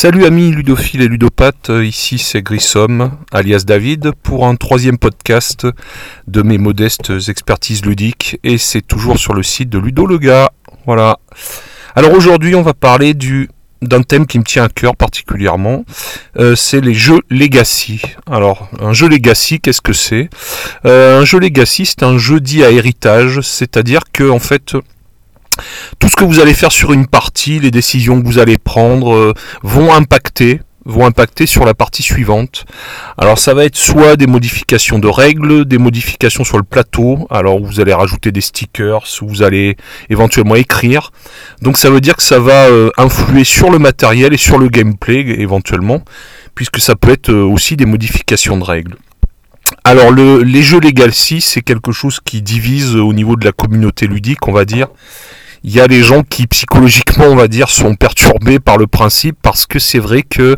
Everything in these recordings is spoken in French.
Salut amis ludophiles et ludopathes, ici c'est Grissom, alias David, pour un troisième podcast de mes modestes expertises ludiques, et c'est toujours sur le site de Ludo le. Voilà. Alors aujourd'hui on va parler du d'un thème qui me tient à cœur particulièrement, euh, c'est les jeux Legacy. Alors, un jeu Legacy, qu'est-ce que c'est? Euh, Un jeu Legacy, c'est un jeu dit à héritage, c'est-à-dire que en fait, tout ce que vous allez faire sur une partie, les décisions que vous allez prendre, euh, vont impacter sur la partie suivante. Alors ça va être soit des modifications de règles, des modifications sur le plateau, alors vous allez rajouter des stickers, vous allez éventuellement écrire. Donc ça veut dire que ça va euh, influer sur le matériel et sur le gameplay éventuellement, puisque ça peut être euh, aussi des modifications de règles. Alors le, les jeux Legacy, c'est quelque chose qui divise au niveau de la communauté ludique, on va dire il y a des gens qui psychologiquement, on va dire, sont perturbés par le principe parce que c'est vrai que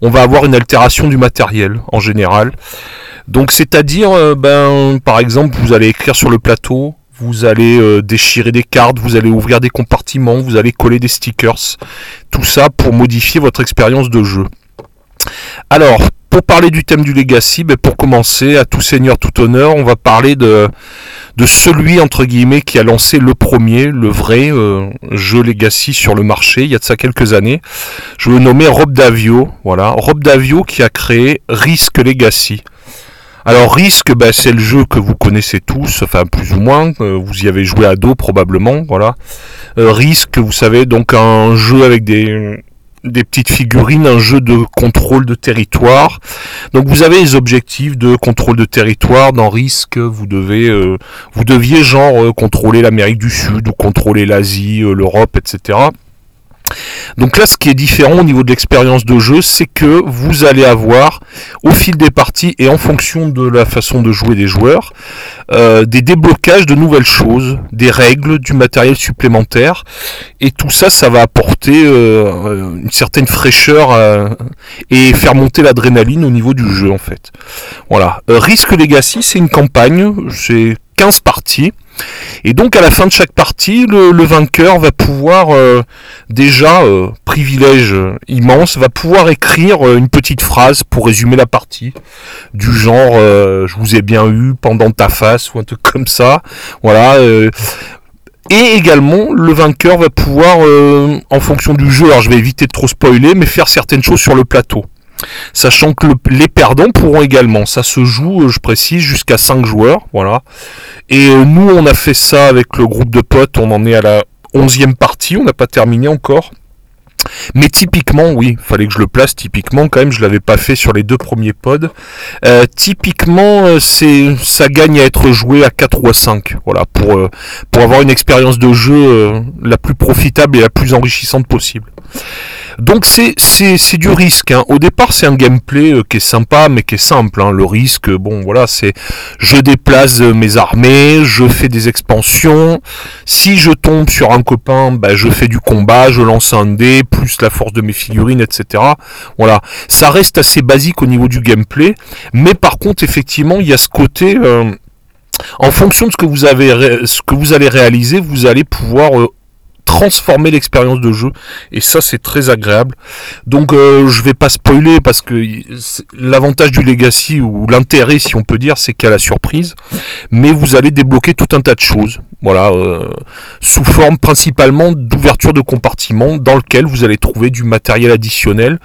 on va avoir une altération du matériel en général. Donc c'est-à-dire, euh, ben, par exemple, vous allez écrire sur le plateau, vous allez euh, déchirer des cartes, vous allez ouvrir des compartiments, vous allez coller des stickers, tout ça pour modifier votre expérience de jeu. Alors, pour parler du thème du legacy, ben pour commencer, à tout seigneur, tout honneur, on va parler de, de celui entre guillemets qui a lancé le premier, le vrai euh, jeu legacy sur le marché il y a de ça quelques années. Je veux nommer Rob Davio, voilà, Rob Davio qui a créé Risk Legacy. Alors Risk, ben, c'est le jeu que vous connaissez tous, enfin plus ou moins, euh, vous y avez joué à dos probablement, voilà. Euh, Risk, vous savez, donc un jeu avec des des petites figurines, un jeu de contrôle de territoire. Donc vous avez les objectifs de contrôle de territoire. Dans Risque, euh, vous deviez genre euh, contrôler l'Amérique du Sud ou contrôler l'Asie, euh, l'Europe, etc. Donc là, ce qui est différent au niveau de l'expérience de jeu, c'est que vous allez avoir, au fil des parties et en fonction de la façon de jouer des joueurs, euh, des déblocages de nouvelles choses, des règles, du matériel supplémentaire. Et tout ça, ça va apporter euh, une certaine fraîcheur euh, et faire monter l'adrénaline au niveau du jeu, en fait. Voilà. Risk Legacy, c'est une campagne, c'est 15 parties. Et donc à la fin de chaque partie, le, vainqueur va pouvoir euh, déjà, euh, privilège immense, va pouvoir écrire euh, une petite phrase pour résumer la partie. Du genre je vous ai bien eu pendant ta face ou un truc comme ça. Voilà. et également, le vainqueur va pouvoir, en fonction du jeu, alors je vais éviter de trop spoiler, mais faire certaines choses sur le plateau. Sachant que les perdants pourront également, ça se joue, je précise, jusqu'à 5 joueurs, voilà. Et euh, nous, on a fait ça avec le groupe de potes, on en est à la 11e partie, on n'a pas terminé encore. Mais typiquement, oui, fallait que je le place typiquement quand même, je l'avais pas fait sur les deux premiers pods. Euh, typiquement, euh, ça gagne à être joué à 4 ou à 5, voilà, pour avoir une expérience de jeu la plus profitable et la plus enrichissante possible. Donc c'est, du risque. Hein. Au départ, c'est un gameplay euh, qui est sympa, mais qui est simple. Hein. Le risque, bon voilà, c'est je déplace euh, mes armées, je fais des expansions. Si je tombe sur un copain, bah, je fais du combat, je lance un dé, plus la force de mes figurines, etc. Voilà, ça reste assez basique au niveau du gameplay, mais par contre, effectivement, il y a ce côté. Euh, en fonction de ce que vous allez réaliser, vous allez pouvoir transformer l'expérience de jeu et ça c'est très agréable. Donc euh, je vais pas spoiler parce que l'avantage du legacy ou l'intérêt si on peut dire c'est qu'il y a la surprise mais vous allez débloquer tout un tas de choses voilà euh, sous forme principalement d'ouverture de compartiment dans lequel vous allez trouver du matériel additionnel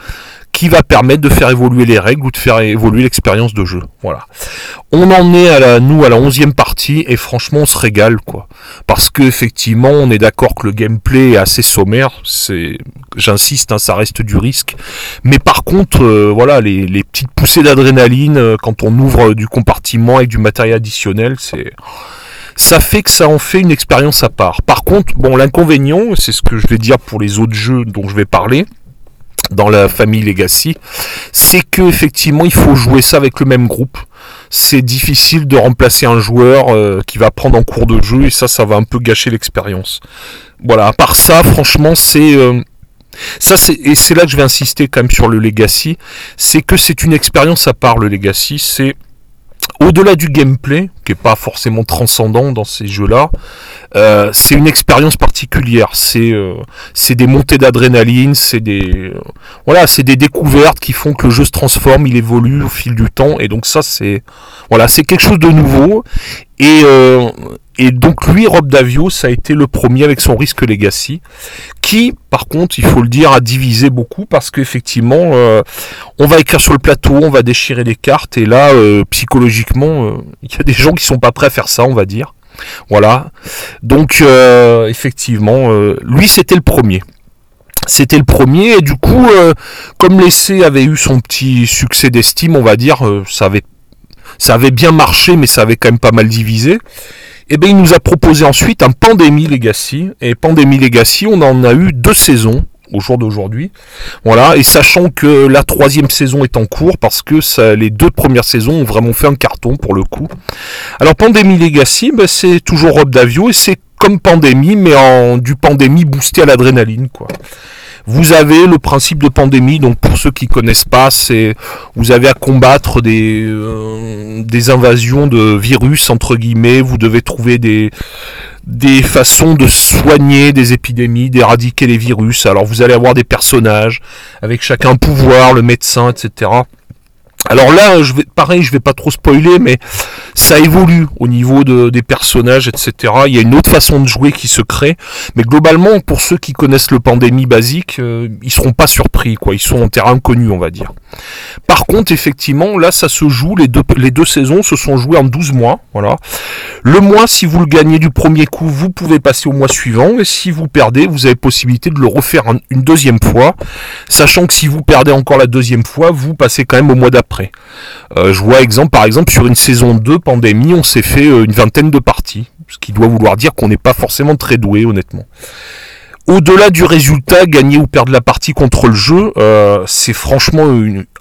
qui va permettre de faire évoluer les règles ou de faire évoluer l'expérience de jeu. Voilà. On en est à la, nous à la onzième partie et franchement on se régale quoi. Parce que effectivement on est d'accord que le gameplay est assez sommaire, c'est, j'insiste, hein, ça reste du risque. Mais par contre, euh, voilà, les, les, petites poussées d'adrénaline euh, quand on ouvre du compartiment avec du matériel additionnel, c'est ça fait que ça en fait une expérience à part. Par contre, bon, l'inconvénient, c'est ce que je vais dire pour les autres jeux dont je vais parler, dans la famille Legacy, c'est que effectivement il faut jouer ça avec le même groupe. C'est difficile de remplacer un joueur euh, qui va prendre en cours de jeu et ça, ça va un peu gâcher l'expérience. Voilà. À part ça, franchement, c'est euh, ça, c'est et c'est là que je vais insister quand même sur le Legacy, c'est que c'est une expérience à part le Legacy. C'est au-delà du gameplay, qui est pas forcément transcendant dans ces jeux-là, euh, c'est une expérience particulière. C'est euh, c'est des montées d'adrénaline, c'est des euh, voilà, c'est des découvertes qui font que le jeu se transforme, il évolue au fil du temps, et donc ça c'est voilà, c'est quelque chose de nouveau. Et et donc lui, Rob Davio, ça a été le premier avec son Risk Legacy, qui, par contre, il faut le dire, a divisé beaucoup parce qu'effectivement, euh, on va écrire sur le plateau, on va déchirer les cartes, et là, euh, psychologiquement, euh, il y a des gens qui sont pas prêts à faire ça, on va dire. Voilà. Donc, effectivement, lui, c'était le premier. C'était le premier, et du coup, comme l'essai avait eu son petit succès d'estime, on va dire, ça avait ça avait bien marché, mais ça avait quand même pas mal divisé. Et eh bien, il nous a proposé ensuite un Pandémie Legacy. Et Pandémie Legacy, on en a eu deux saisons au jour d'aujourd'hui. Voilà, et sachant que la troisième saison est en cours parce que les deux premières saisons ont vraiment fait un carton pour le coup. Alors Pandémie Legacy, ben, c'est toujours Rob Davio et c'est comme Pandémie, mais en du Pandémie boosté à l'adrénaline, quoi. Vous avez le principe de pandémie, donc pour ceux qui connaissent pas, c'est vous avez à combattre des, euh, des invasions de virus entre guillemets. Vous devez trouver des des façons de soigner des épidémies, d'éradiquer les virus. Alors vous allez avoir des personnages avec chacun pouvoir, le médecin, etc. Alors là, je vais, pareil, je vais pas trop spoiler, mais ça évolue au niveau de, des personnages, etc. Il y a une autre façon de jouer qui se crée, mais globalement, pour ceux qui connaissent le pandémie basique, euh, ils seront pas surpris, quoi. Ils sont en terrain connu, on va dire. Par contre, effectivement, là, ça se joue, les deux, les deux saisons se sont jouées en 12 mois, voilà. Le mois, si vous le gagnez du premier coup, vous pouvez passer au mois suivant, et si vous perdez, vous avez possibilité de le refaire une deuxième fois, sachant que si vous perdez encore la deuxième fois, vous passez quand même au mois d'après Euh, je vois par exemple, sur une saison 2 pandémie, on s'est fait euh, une vingtaine de parties, ce qui doit vouloir dire qu'on n'est pas forcément très doué, honnêtement. Au-delà du résultat, gagner ou perdre la partie contre le jeu, euh, c'est franchement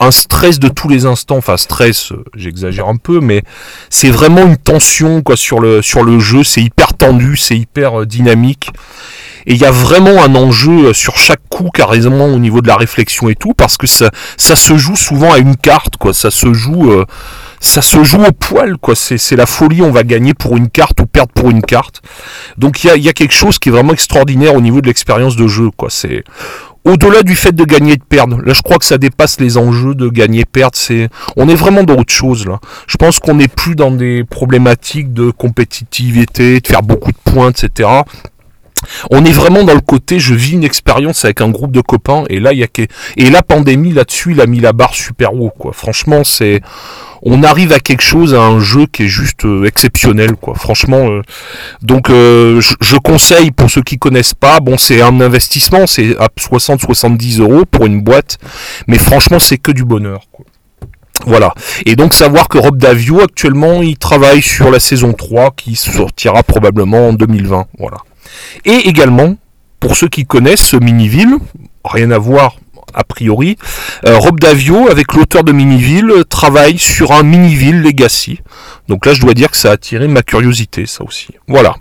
un stress de tous les instants. Enfin, stress, j'exagère un peu, mais c'est vraiment une tension quoi sur le sur le jeu. C'est hyper tendu, c'est hyper dynamique. Et il y a vraiment un enjeu euh, sur chaque coup, carrément au niveau de la réflexion et tout, parce que ça, ça se joue souvent à une carte, quoi. Ça se joue, euh, ça se joue au poil, quoi. C'est la folie. On va gagner pour une carte ou perdre pour une carte. Donc il y a, y a quelque chose qui est vraiment extraordinaire au niveau de l'expérience de jeu, quoi. C'est au-delà du fait de gagner et de perdre, là je crois que ça dépasse les enjeux de gagner et perdre. C'est, on est vraiment dans autre chose là. Je pense qu'on n'est plus dans des problématiques de compétitivité, de faire beaucoup de points, etc. On est vraiment dans le côté, je vis une expérience avec un groupe de copains, et là, il y a et la pandémie là-dessus, il a mis la barre super haut, quoi. Franchement, c'est, on arrive à quelque chose, à un jeu qui est juste euh, exceptionnel, quoi. Franchement, euh, donc euh, je, conseille pour ceux qui connaissent pas, bon, c'est un investissement, c'est à 60-70 euros pour une boîte, mais franchement, c'est que du bonheur, quoi. Voilà. Et donc savoir que Rob Davio actuellement il travaille sur la saison 3 qui sortira probablement en 2020. Voilà. Et également, pour ceux qui connaissent Miniville, rien à voir a priori, euh, Rob Davio, avec l'auteur de Miniville, travaille sur un Miniville Legacy. Donc là, je dois dire que ça a attiré ma curiosité, ça aussi. Voilà.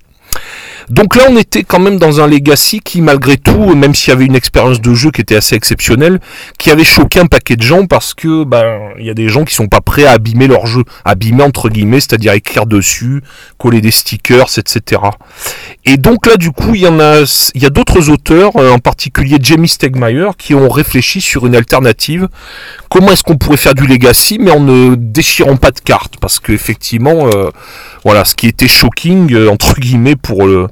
Donc là, on était quand même dans un Legacy qui, malgré tout, même s'il y avait une expérience de jeu qui était assez exceptionnelle, qui avait choqué un paquet de gens parce que, ben, il y a des gens qui sont pas prêts à abîmer leur jeu, abîmer entre guillemets, c'est-à-dire écrire dessus, coller des stickers, etc. Et donc là, du coup, il y a d'autres auteurs, euh, en particulier Jamie Stegmaier, qui ont réfléchi sur une alternative. Comment est-ce qu'on pourrait faire du Legacy, mais en ne déchirant pas de cartes, parce que effectivement. Euh, voilà, ce qui était shocking, euh, entre guillemets, pour le,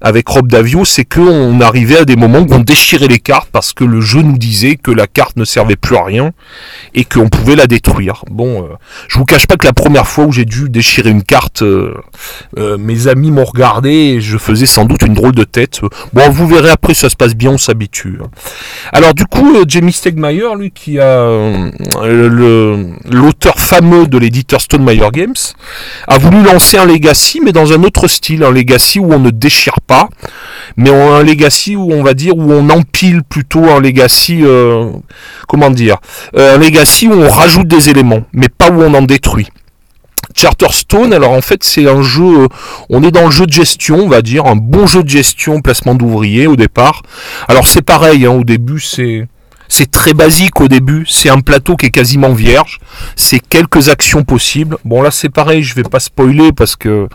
avec Rob Davio, c'est qu'on arrivait à des moments où on déchirait les cartes parce que le jeu nous disait que la carte ne servait plus à rien et qu'on pouvait la détruire. Bon, euh, je vous cache pas que la première fois où j'ai dû déchirer une carte, euh, euh, mes amis m'ont regardé et je faisais sans doute une drôle de tête. Bon, vous verrez après, ça se passe bien, on s'habitue. Alors du coup, Jamie Stegmaier, lui qui a l'auteur fameux de l'éditeur Stone Games, a voulu lancer un Legacy, mais dans un autre style, un Legacy où on ne déchire mais un legacy où on va dire où on empile plutôt un legacy, euh, comment dire, euh, un legacy où on rajoute des éléments, mais pas où on en détruit. Charterstone, alors en fait c'est un jeu, euh, on est dans le jeu de gestion, on va dire, un bon jeu de gestion, placement d'ouvriers au départ. Alors c'est pareil, hein, au début c'est c'est très basique au début, c'est un plateau qui est quasiment vierge, c'est quelques actions possibles. Bon là c'est pareil, je vais pas spoiler parce que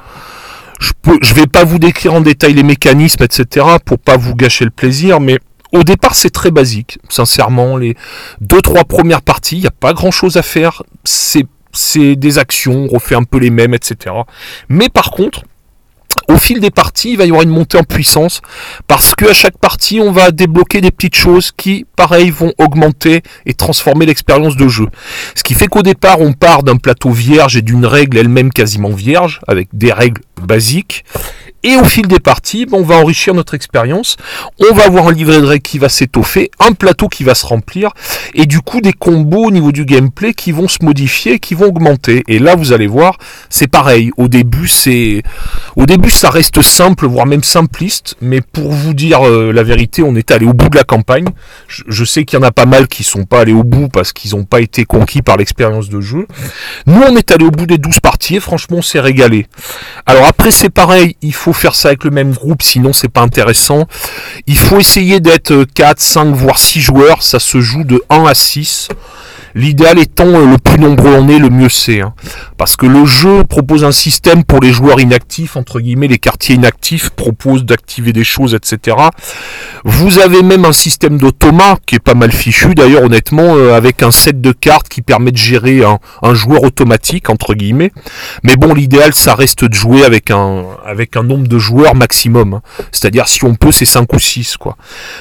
je peux, vais pas vous décrire en détail les mécanismes, etc. pour pas vous gâcher le plaisir, mais au départ, c'est très basique. Sincèrement, les deux trois premières parties, il n'y a pas grand chose à faire. C'est c'est des actions, on refait un peu les mêmes, etc. Mais par contre, au fil des parties, il va y avoir une montée en puissance parce que à chaque partie, on va débloquer des petites choses qui, pareil, vont augmenter et transformer l'expérience de jeu. Ce qui fait qu'au départ, on part d'un plateau vierge et d'une règle elle-même quasiment vierge, avec des règles basiques. Et au fil des parties, on va enrichir notre expérience. On va avoir un livret de règles qui va s'étoffer, un plateau qui va se remplir, et du coup des combos au niveau du gameplay qui vont se modifier, qui vont augmenter. Et là, vous allez voir, c'est pareil. Au début, c'est, au début, ça reste simple, voire même simpliste. Mais pour vous dire euh, la vérité, on est allé au bout de la campagne. Je, sais qu'il y en a pas mal qui sont pas allés au bout parce qu'ils n'ont pas été conquis par l'expérience de jeu. Nous, on est allé au bout des 12 parties et franchement, on s'est régalé. Alors après, c'est pareil. Il faut faire ça avec le même groupe, sinon c'est pas intéressant. Il faut essayer d'être 4, 5, voire 6 joueurs, ça se joue de 1 à 6. L'idéal étant euh, le plus nombreux on est, le mieux c'est. Hein. Parce que le jeu propose un système pour les joueurs inactifs, entre guillemets, les quartiers inactifs proposent d'activer des choses, etc. Vous avez même un système d'automat qui est pas mal fichu, d'ailleurs honnêtement, euh, avec un set de cartes qui permet de gérer un, joueur automatique, entre guillemets. Mais bon, l'idéal, ça reste de jouer avec un, avec un nombre de joueurs maximum. Hein. C'est-à-dire, si on peut, c'est 5 ou 6. Quoi.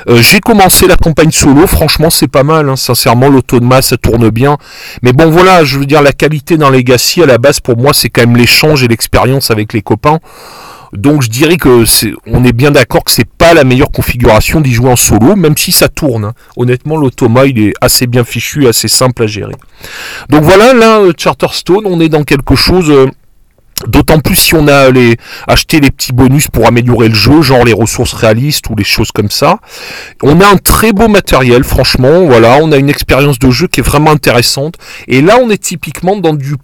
Euh, j'ai commencé la campagne solo, franchement, c'est pas mal. Hein. Sincèrement, l'automat, ça tourne bien. Mais bon, voilà, je veux dire, la qualité dans Legacy, à la base, pour moi, c'est quand même l'échange et l'expérience avec les copains. Donc je dirais que c'est, on est bien d'accord que c'est pas la meilleure configuration d'y jouer en solo, même si ça tourne. Hein. Honnêtement, l'automa il est assez bien fichu, assez simple à gérer. Donc voilà, là, euh, Charterstone, on est dans quelque chose euh, D'autant plus si on a les, acheté les petits bonus pour améliorer le jeu, genre les ressources réalistes ou les choses comme ça. On a un très beau matériel, franchement, voilà, on a une expérience de jeu qui est vraiment intéressante. Et là, on est typiquement dans du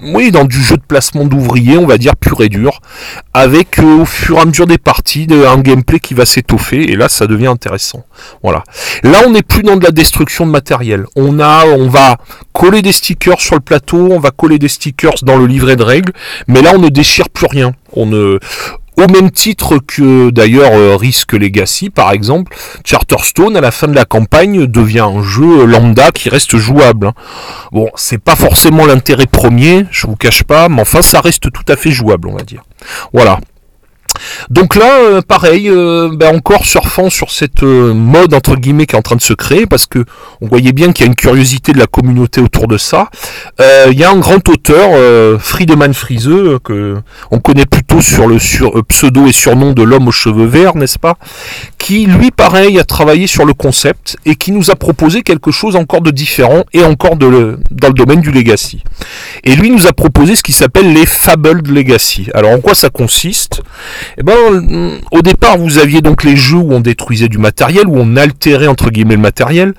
oui, dans du jeu de placement d'ouvriers, on va dire pur et dur, avec euh, au fur et à mesure des parties un gameplay qui va s'étoffer, et là ça devient intéressant. Voilà. Là on n'est plus dans de la destruction de matériel. On a, on va coller des stickers sur le plateau, on va coller des stickers dans le livret de règles, mais là on ne déchire plus rien. On ne, au même titre que d'ailleurs euh, Risk Legacy par exemple, Charterstone à la fin de la campagne devient un jeu lambda qui reste jouable. Hein. Bon, c'est pas forcément l'intérêt premier, je vous cache pas, mais enfin ça reste tout à fait jouable, on va dire. Voilà. Donc là, euh, pareil, euh, ben encore surfant sur cette euh, mode entre guillemets qui est en train de se créer, parce que on voyait bien qu'il y a une curiosité de la communauté autour de ça. Il y a un grand auteur, Friedemann Friese, que on connaît plutôt sur le pseudo et surnom de l'homme aux cheveux verts, n'est-ce pas Qui, lui, pareil, a travaillé sur le concept et qui nous a proposé quelque chose encore de différent et encore de dans le domaine du legacy. Et lui nous a proposé ce qui s'appelle les Fabled Legacy. Alors en quoi ça consiste? Eh ben, au départ, vous aviez donc les jeux où on détruisait du matériel, où on altérait entre guillemets le matériel.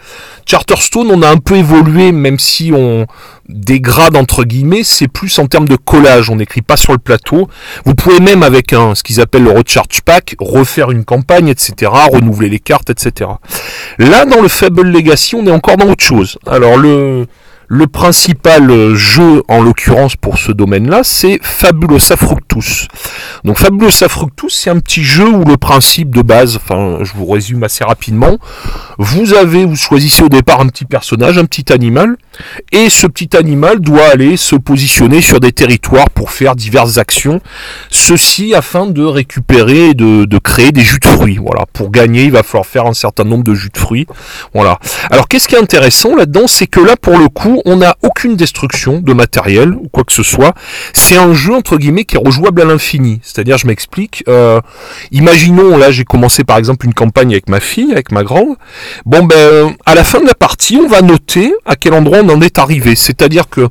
Charterstone, on a un peu évolué, même si on dégrade entre guillemets, c'est plus en termes de collage. On n'écrit pas sur le plateau. Vous pouvez même avec un ce qu'ils appellent le recharge pack refaire une campagne, etc., renouveler les cartes, etc. Là, dans le Fable Legacy, on est encore dans autre chose. Alors le le principal jeu, en l'occurrence pour ce domaine-là, c'est Fabulosa Fructus. Donc Fabulosa Fructus, c'est un petit jeu où le principe de base, enfin je vous résume assez rapidement, vous avez, vous choisissez au départ un petit personnage, un petit animal, et ce petit animal doit aller se positionner sur des territoires pour faire diverses actions, ceci afin de récupérer et de, de créer des jus de fruits. Voilà, pour gagner, il va falloir faire un certain nombre de jus de fruits. Voilà. Alors qu'est-ce qui est intéressant là-dedans, c'est que là pour le coup, on n'a aucune destruction de matériel ou quoi que ce soit. C'est un jeu entre guillemets qui est rejouable à l'infini. C'est-à-dire, je m'explique. Euh, imaginons, là, j'ai commencé par exemple une campagne avec ma fille, avec ma grande. Bon, ben, à la fin de la partie, on va noter à quel endroit on en est arrivé. C'est-à-dire que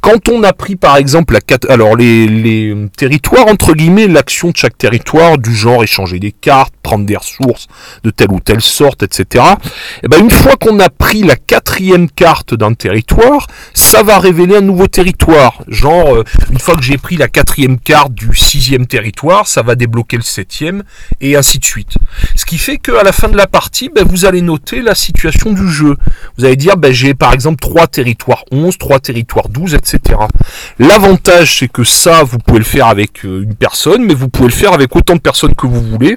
quand on a pris par exemple la alors les territoires entre guillemets, l'action de chaque territoire, du genre échanger des cartes, prendre des ressources de telle ou telle sorte, etc. Et eh ben une fois qu'on a pris la quatrième carte d'un territoire, ça va révéler un nouveau territoire. Genre, euh, une fois que j'ai pris la quatrième carte du sixième territoire, ça va débloquer le septième, et ainsi de suite. Ce qui fait qu'à la fin de la partie, ben, vous allez noter la situation du jeu. Vous allez dire, ben, j'ai par exemple trois territoires 11, trois territoires 12, etc. L'avantage, c'est que ça, vous pouvez le faire avec euh, une personne, mais vous pouvez le faire avec autant de personnes que vous voulez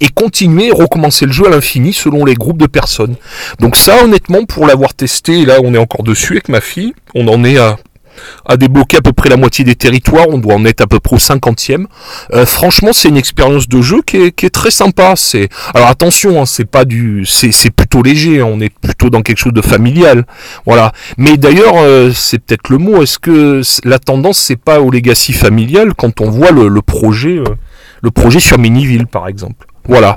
et continuer recommencer le jeu à l'infini selon les groupes de personnes. Donc ça honnêtement pour l'avoir testé, là on est encore dessus avec ma fille, on en est à à débloquer à peu près la moitié des territoires, on doit en être à peu près au cinquantième. Euh, franchement, c'est une expérience de jeu qui est, très sympa. C'est alors attention, hein, c'est pas du, c'est plutôt léger. Hein, on est plutôt dans quelque chose de familial, voilà. Mais d'ailleurs, euh, c'est peut-être le mot. Est-ce que la tendance c'est pas au legacy familial quand on voit le, projet, euh, le projet sur Miniville par exemple. Voilà.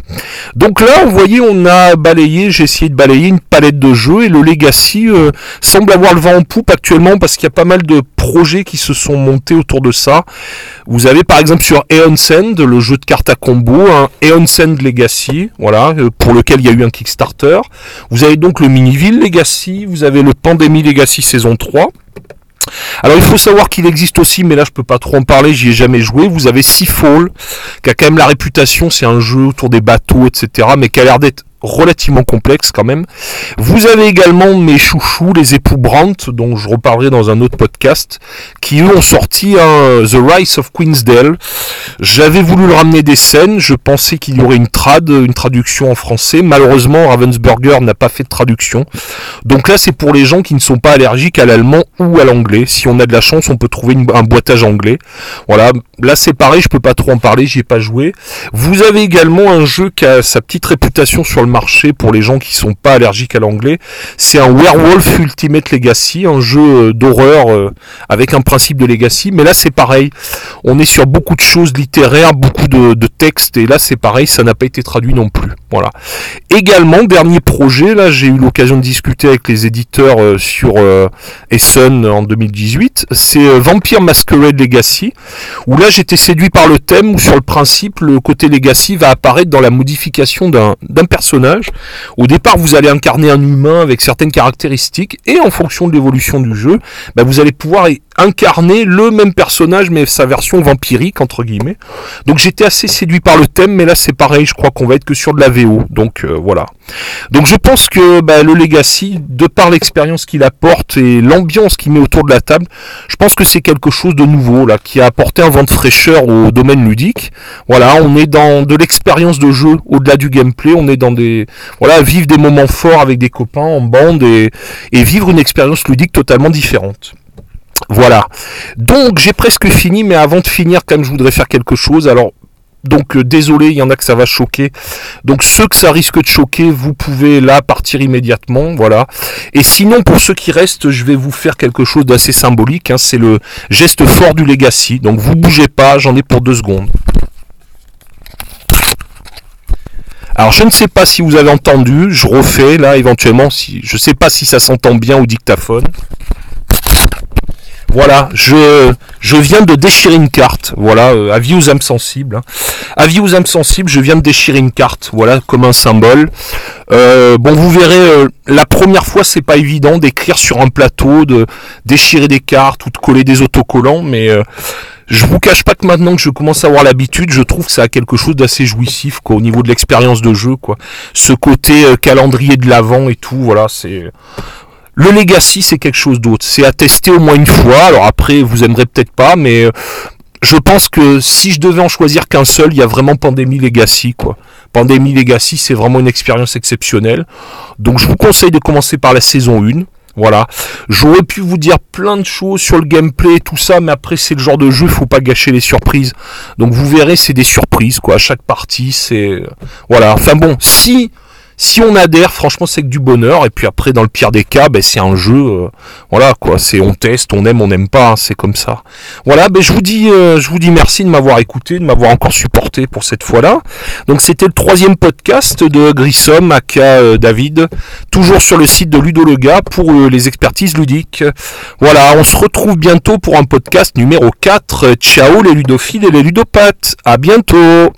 Donc là, vous voyez, on a balayé, j'ai essayé de balayer une palette de jeux et le Legacy euh, semble avoir le vent en poupe actuellement parce qu'il y a pas mal de projets qui se sont montés autour de ça. Vous avez par exemple sur Aeon Send, le jeu de cartes à combo, un Aeon Send Legacy, voilà, euh, pour lequel il y a eu un Kickstarter. Vous avez donc le Miniville Legacy, vous avez le Pandemic Legacy saison 3. Alors il faut savoir qu'il existe aussi, mais là je peux pas trop en parler, j'y ai jamais joué. Vous avez Seafall, qui a quand même la réputation, c'est un jeu autour des bateaux, etc., mais qui a l'air d'être relativement complexe quand même. Vous avez également mes chouchous, les époux Brandt, dont je reparlerai dans un autre podcast, qui eux ont sorti The Rise of Queensdale. J'avais voulu le ramener des scènes, je pensais qu'il y aurait une trad, une traduction en français. Malheureusement, Ravensburger n'a pas fait de traduction. Donc là, c'est pour les gens qui ne sont pas allergiques à l'allemand ou à l'anglais. Si on a de la chance, on peut trouver un boitage anglais. Voilà, là c'est pareil, je peux pas trop en parler, j'y ai pas joué. Vous avez également un jeu qui a sa petite réputation sur le pour les gens qui sont pas allergiques à l'anglais. C'est un Werewolf Ultimate Legacy, un jeu euh, d'horreur euh, avec un principe de legacy. Mais là, c'est pareil. On est sur beaucoup de choses littéraires, beaucoup de, de textes, et là, c'est pareil, ça n'a pas été traduit non plus. Voilà. Également, dernier projet, là, j'ai eu l'occasion de discuter avec les éditeurs euh, sur Essen en 2018. C'est Vampire Masquerade Legacy, où là, j'étais séduit par le thème, où sur le principe, le côté legacy va apparaître dans la modification d'un personnage au départ, vous allez incarner un humain avec certaines caractéristiques, et en fonction de l'évolution du jeu, bah, vous allez pouvoir incarner le même personnage, mais sa version vampirique, entre guillemets. Donc j'étais assez séduit par le thème, mais là c'est pareil, je crois qu'on va être que sur de la VO. Donc euh, voilà. Donc je pense que bah, le Legacy, de par l'expérience qu'il apporte et l'ambiance qu'il met autour de la table, je pense que c'est quelque chose de nouveau, là, qui a apporté un vent de fraîcheur au domaine ludique. Voilà, on est dans de l'expérience de jeu au-delà du gameplay, on est dans des voilà, vivre des moments forts avec des copains en bande et, vivre une expérience ludique totalement différente. Voilà. Donc j'ai presque fini, mais avant de finir, quand même, je voudrais faire quelque chose. Alors, donc euh, désolé, il y en a que ça va choquer. Donc ceux que ça risque de choquer, vous pouvez là partir immédiatement, voilà. Et sinon pour ceux qui restent, je vais vous faire quelque chose d'assez symbolique. Hein. C'est le geste fort du legacy. Donc vous bougez pas, j'en ai pour deux secondes. Alors je ne sais pas si vous avez entendu, je refais là éventuellement, si je ne sais pas si ça s'entend bien au dictaphone. Voilà, je, je viens de déchirer une carte. Voilà, euh, avis aux âmes sensibles. Hein. Avis aux âmes sensibles, je viens de déchirer une carte. Voilà, comme un symbole. Euh, bon, vous verrez, euh, la première fois, c'est pas évident d'écrire sur un plateau, de déchirer des cartes ou de coller des autocollants, mais je vous cache pas que maintenant que je commence à avoir l'habitude, je trouve que ça a quelque chose d'assez jouissif quoi, au niveau de l'expérience de jeu quoi. Ce côté euh, calendrier de l'avant et tout, voilà, c'est le Legacy, c'est quelque chose d'autre. C'est à tester au moins une fois. Alors après, vous aimerez peut-être pas, mais euh, je pense que si je devais en choisir qu'un seul, il y a vraiment Pandémie Legacy, quoi. Pandémie Legacy, c'est vraiment une expérience exceptionnelle. Donc je vous conseille de commencer par la saison 1. Voilà. J'aurais pu vous dire plein de choses sur le gameplay et tout ça, mais après c'est le genre de jeu, il faut pas gâcher les surprises. Donc vous verrez, c'est des surprises quoi. À chaque partie, c'est voilà. Enfin bon, si si on adhère, franchement, c'est que du bonheur. Et puis après, dans le pire des cas, ben, c'est un jeu. Euh, voilà, quoi. C'est on teste, on aime, on n'aime pas. Hein, c'est comme ça. Voilà, ben, je vous dis, euh, je vous dis merci de m'avoir écouté, de m'avoir encore supporté pour cette fois-là. Donc c'était le troisième podcast de Grissom, aka euh, David, toujours sur le site de Ludologa pour les expertises ludiques. Voilà, on se retrouve bientôt pour un podcast numéro 4. Ciao les ludophiles et les ludopathes. À bientôt.